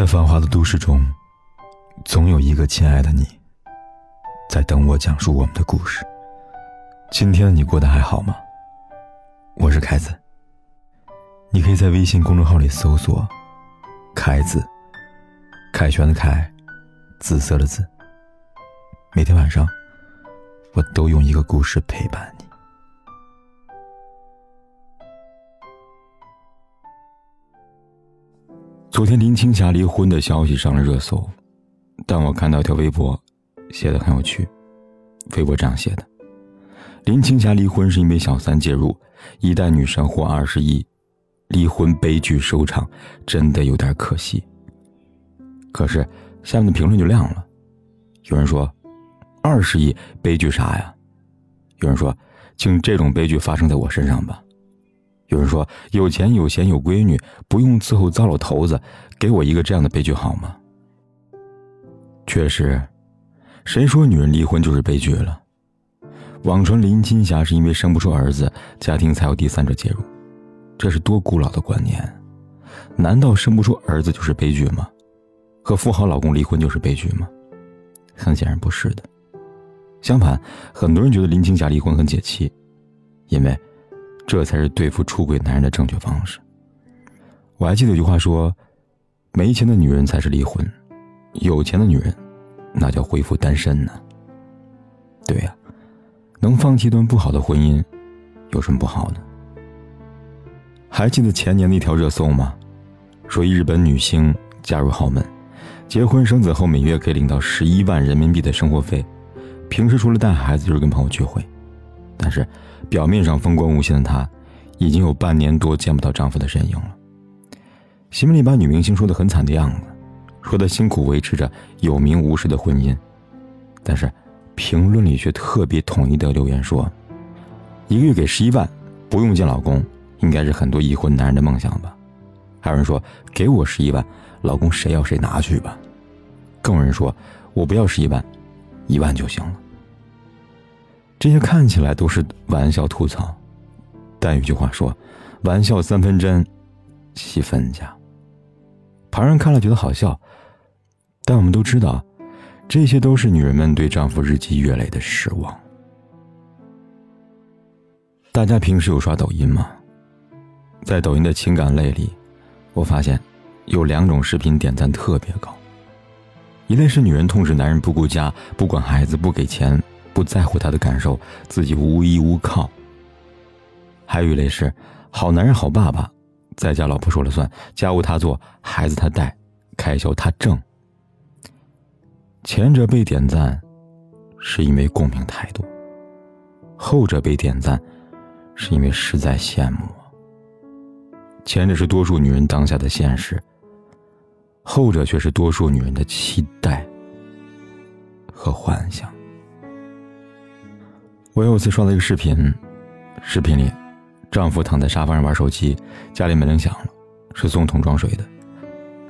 在繁华的都市中，总有一个亲爱的你，在等我讲述我们的故事。今天的你过得还好吗？我是凯子。你可以在微信公众号里搜索“凯子”，凯旋的凯，紫色的紫。每天晚上，我都用一个故事陪伴你。昨天林青霞离婚的消息上了热搜，但我看到一条微博，写的很有趣。微博这样写的：林青霞离婚是因为小三介入，一代女神获二十亿，离婚悲剧收场，真的有点可惜。可是下面的评论就亮了，有人说：“二十亿悲剧啥呀？”有人说：“请这种悲剧发生在我身上吧。”有人说有钱有闲有闺女，不用伺候糟老头子，给我一个这样的悲剧好吗？确实，谁说女人离婚就是悲剧了？网传林青霞是因为生不出儿子，家庭才有第三者介入，这是多古老的观念！难道生不出儿子就是悲剧吗？和富豪老公离婚就是悲剧吗？很显然不是的。相反，很多人觉得林青霞离婚很解气，因为。这才是对付出轨男人的正确方式。我还记得有句话说：“没钱的女人才是离婚，有钱的女人，那叫恢复单身呢。”对呀，能放弃一段不好的婚姻，有什么不好呢？还记得前年那条热搜吗？说一日本女星嫁入豪门，结婚生子后每月可以领到十一万人民币的生活费，平时除了带孩子就是跟朋友聚会。但是，表面上风光无限的她，已经有半年多见不到丈夫的身影了。新闻里把女明星说的很惨的样子，说她辛苦维持着有名无实的婚姻，但是评论里却特别统一的留言说：“一个月给十一万，不用见老公，应该是很多已婚男人的梦想吧？”还有人说：“给我十一万，老公谁要谁拿去吧。”更有人说：“我不要十一万，一万就行了。”这些看起来都是玩笑吐槽，但有句话说：“玩笑三分真，七分假。”旁人看了觉得好笑，但我们都知道，这些都是女人们对丈夫日积月累的失望。大家平时有刷抖音吗？在抖音的情感类里，我发现有两种视频点赞特别高，一类是女人痛斥男人不顾家、不管孩子、不给钱。不在乎他的感受，自己无依无靠。还有一类是好男人、好爸爸，在家老婆说了算，家务他做，孩子他带，开销他挣。前者被点赞，是因为共鸣太多；后者被点赞，是因为实在羡慕。前者是多数女人当下的现实，后者却是多数女人的期待和幻想。我有一次刷到一个视频，视频里，丈夫躺在沙发上玩手机，家里门铃响了，是送桶装水的，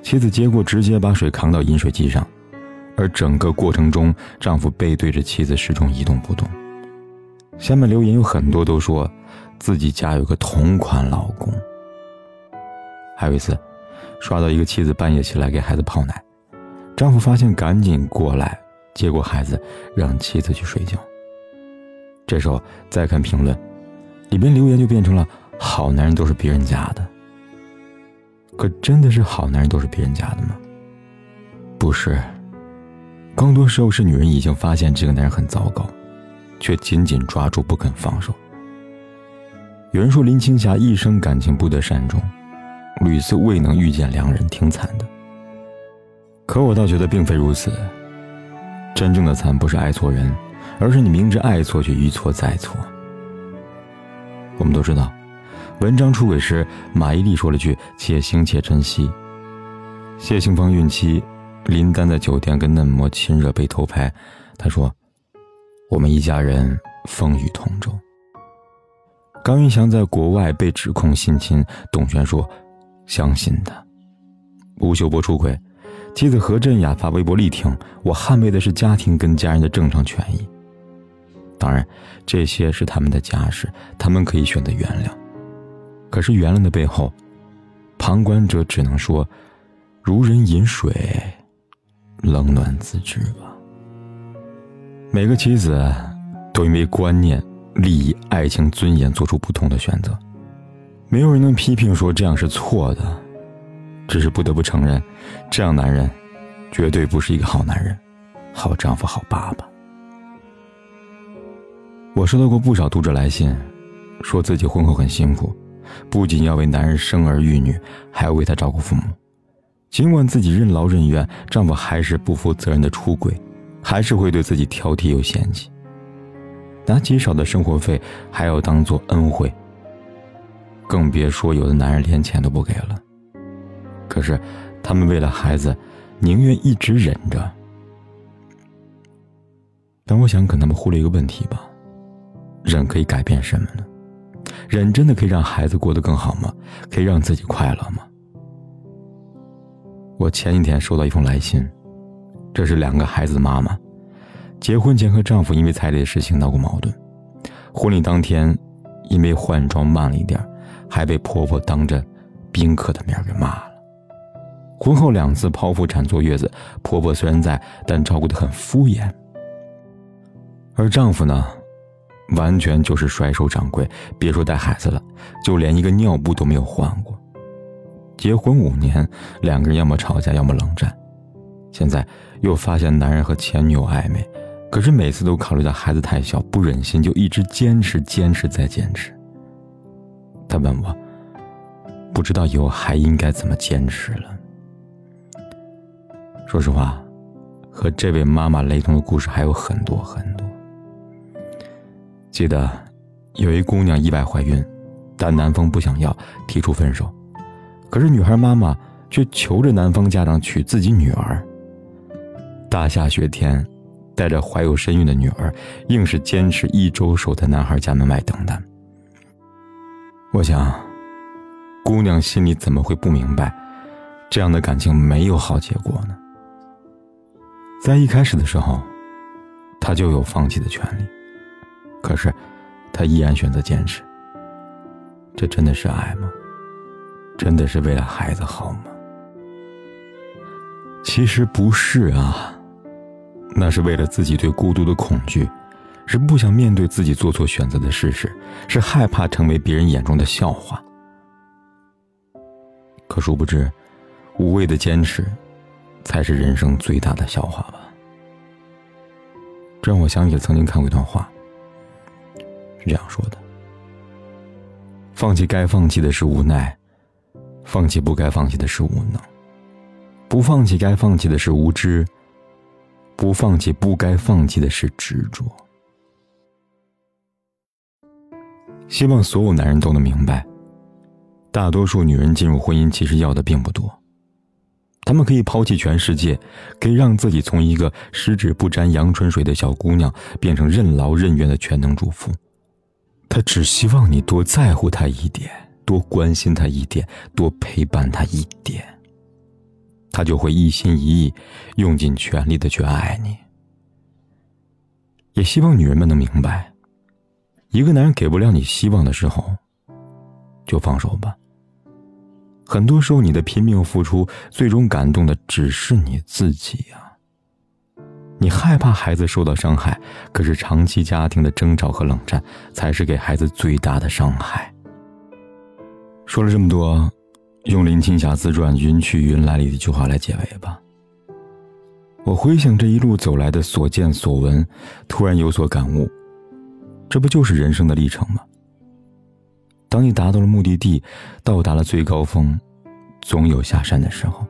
妻子接过，直接把水扛到饮水机上，而整个过程中，丈夫背对着妻子，始终一动不动。下面留言有很多都说，自己家有个同款老公。还有一次，刷到一个妻子半夜起来给孩子泡奶，丈夫发现赶紧过来接过孩子，让妻子去睡觉。这时候再看评论，里边留言就变成了“好男人都是别人家的”。可真的是好男人都是别人家的吗？不是，更多时候是女人已经发现这个男人很糟糕，却紧紧抓住不肯放手。有人说林青霞一生感情不得善终，屡次未能遇见良人，挺惨的。可我倒觉得并非如此，真正的惨不是爱错人。而是你明知爱错却一错再错。我们都知道，文章出轨时，马伊琍说了句“且行且珍惜”。谢杏芳孕期，林丹在酒店跟嫩模亲热被偷拍，他说：“我们一家人风雨同舟。”高云翔在国外被指控性侵，董璇说：“相信他。”吴秀波出轨，妻子何振雅发微博力挺：“我捍卫的是家庭跟家人的正常权益。”当然，这些是他们的家事，他们可以选择原谅。可是原谅的背后，旁观者只能说：如人饮水，冷暖自知吧。每个妻子都因为观念、利益、爱情、尊严做出不同的选择，没有人能批评说这样是错的，只是不得不承认，这样男人绝对不是一个好男人、好丈夫、好爸爸。我收到过不少读者来信，说自己婚后很辛苦，不仅要为男人生儿育女，还要为他照顾父母。尽管自己任劳任怨，丈夫还是不负责任的出轨，还是会对自己挑剔又嫌弃，拿极少的生活费还要当做恩惠。更别说有的男人连钱都不给了。可是，他们为了孩子，宁愿一直忍着。但我想，可能他们忽略一个问题吧。忍可以改变什么呢？忍真的可以让孩子过得更好吗？可以让自己快乐吗？我前几天收到一封来信，这是两个孩子的妈妈，结婚前和丈夫因为彩礼的事情闹过矛盾，婚礼当天因为换装慢了一点，还被婆婆当着宾客的面给骂了。婚后两次剖腹产坐月子，婆婆虽然在，但照顾的很敷衍，而丈夫呢？完全就是甩手掌柜，别说带孩子了，就连一个尿布都没有换过。结婚五年，两个人要么吵架，要么冷战。现在又发现男人和前女友暧昧，可是每次都考虑到孩子太小，不忍心，就一直坚持、坚持再坚持。他问我，不知道以后还应该怎么坚持了。说实话，和这位妈妈雷同的故事还有很多很多。记得有一姑娘意外怀孕，但男方不想要，提出分手。可是女孩妈妈却求着男方家长娶自己女儿。大下雪天，带着怀有身孕的女儿，硬是坚持一周守在男孩家门外等待。我想，姑娘心里怎么会不明白，这样的感情没有好结果呢？在一开始的时候，她就有放弃的权利。可是，他依然选择坚持。这真的是爱吗？真的是为了孩子好吗？其实不是啊，那是为了自己对孤独的恐惧，是不想面对自己做错选择的事实，是害怕成为别人眼中的笑话。可殊不知，无谓的坚持，才是人生最大的笑话吧。这让我想起了曾经看过一段话。是这样说的：放弃该放弃的是无奈，放弃不该放弃的是无能，不放弃该放弃的是无知，不放弃不该放弃的是执着。希望所有男人都能明白，大多数女人进入婚姻其实要的并不多，她们可以抛弃全世界，可以让自己从一个十指不沾阳春水的小姑娘，变成任劳任怨的全能主妇。他只希望你多在乎他一点，多关心他一点，多陪伴他一点，他就会一心一意、用尽全力的去爱你。也希望女人们能明白，一个男人给不了你希望的时候，就放手吧。很多时候，你的拼命付出，最终感动的只是你自己呀。你害怕孩子受到伤害，可是长期家庭的争吵和冷战才是给孩子最大的伤害。说了这么多，用林青霞自传《云去云来》里的一句话来结尾吧。我回想这一路走来的所见所闻，突然有所感悟，这不就是人生的历程吗？当你达到了目的地，到达了最高峰，总有下山的时候。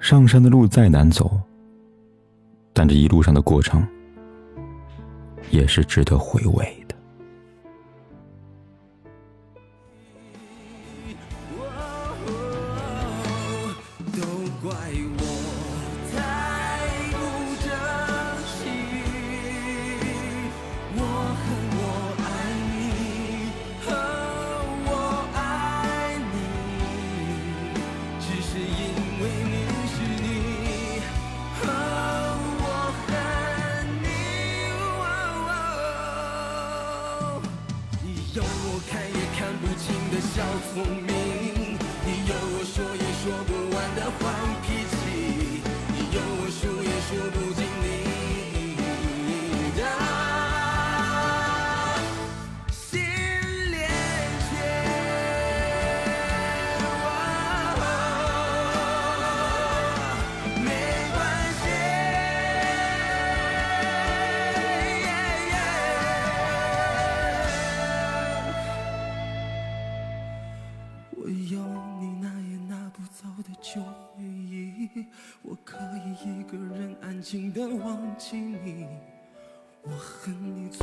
上山的路再难走。但这一路上的过程，也是值得回味说也说不完。我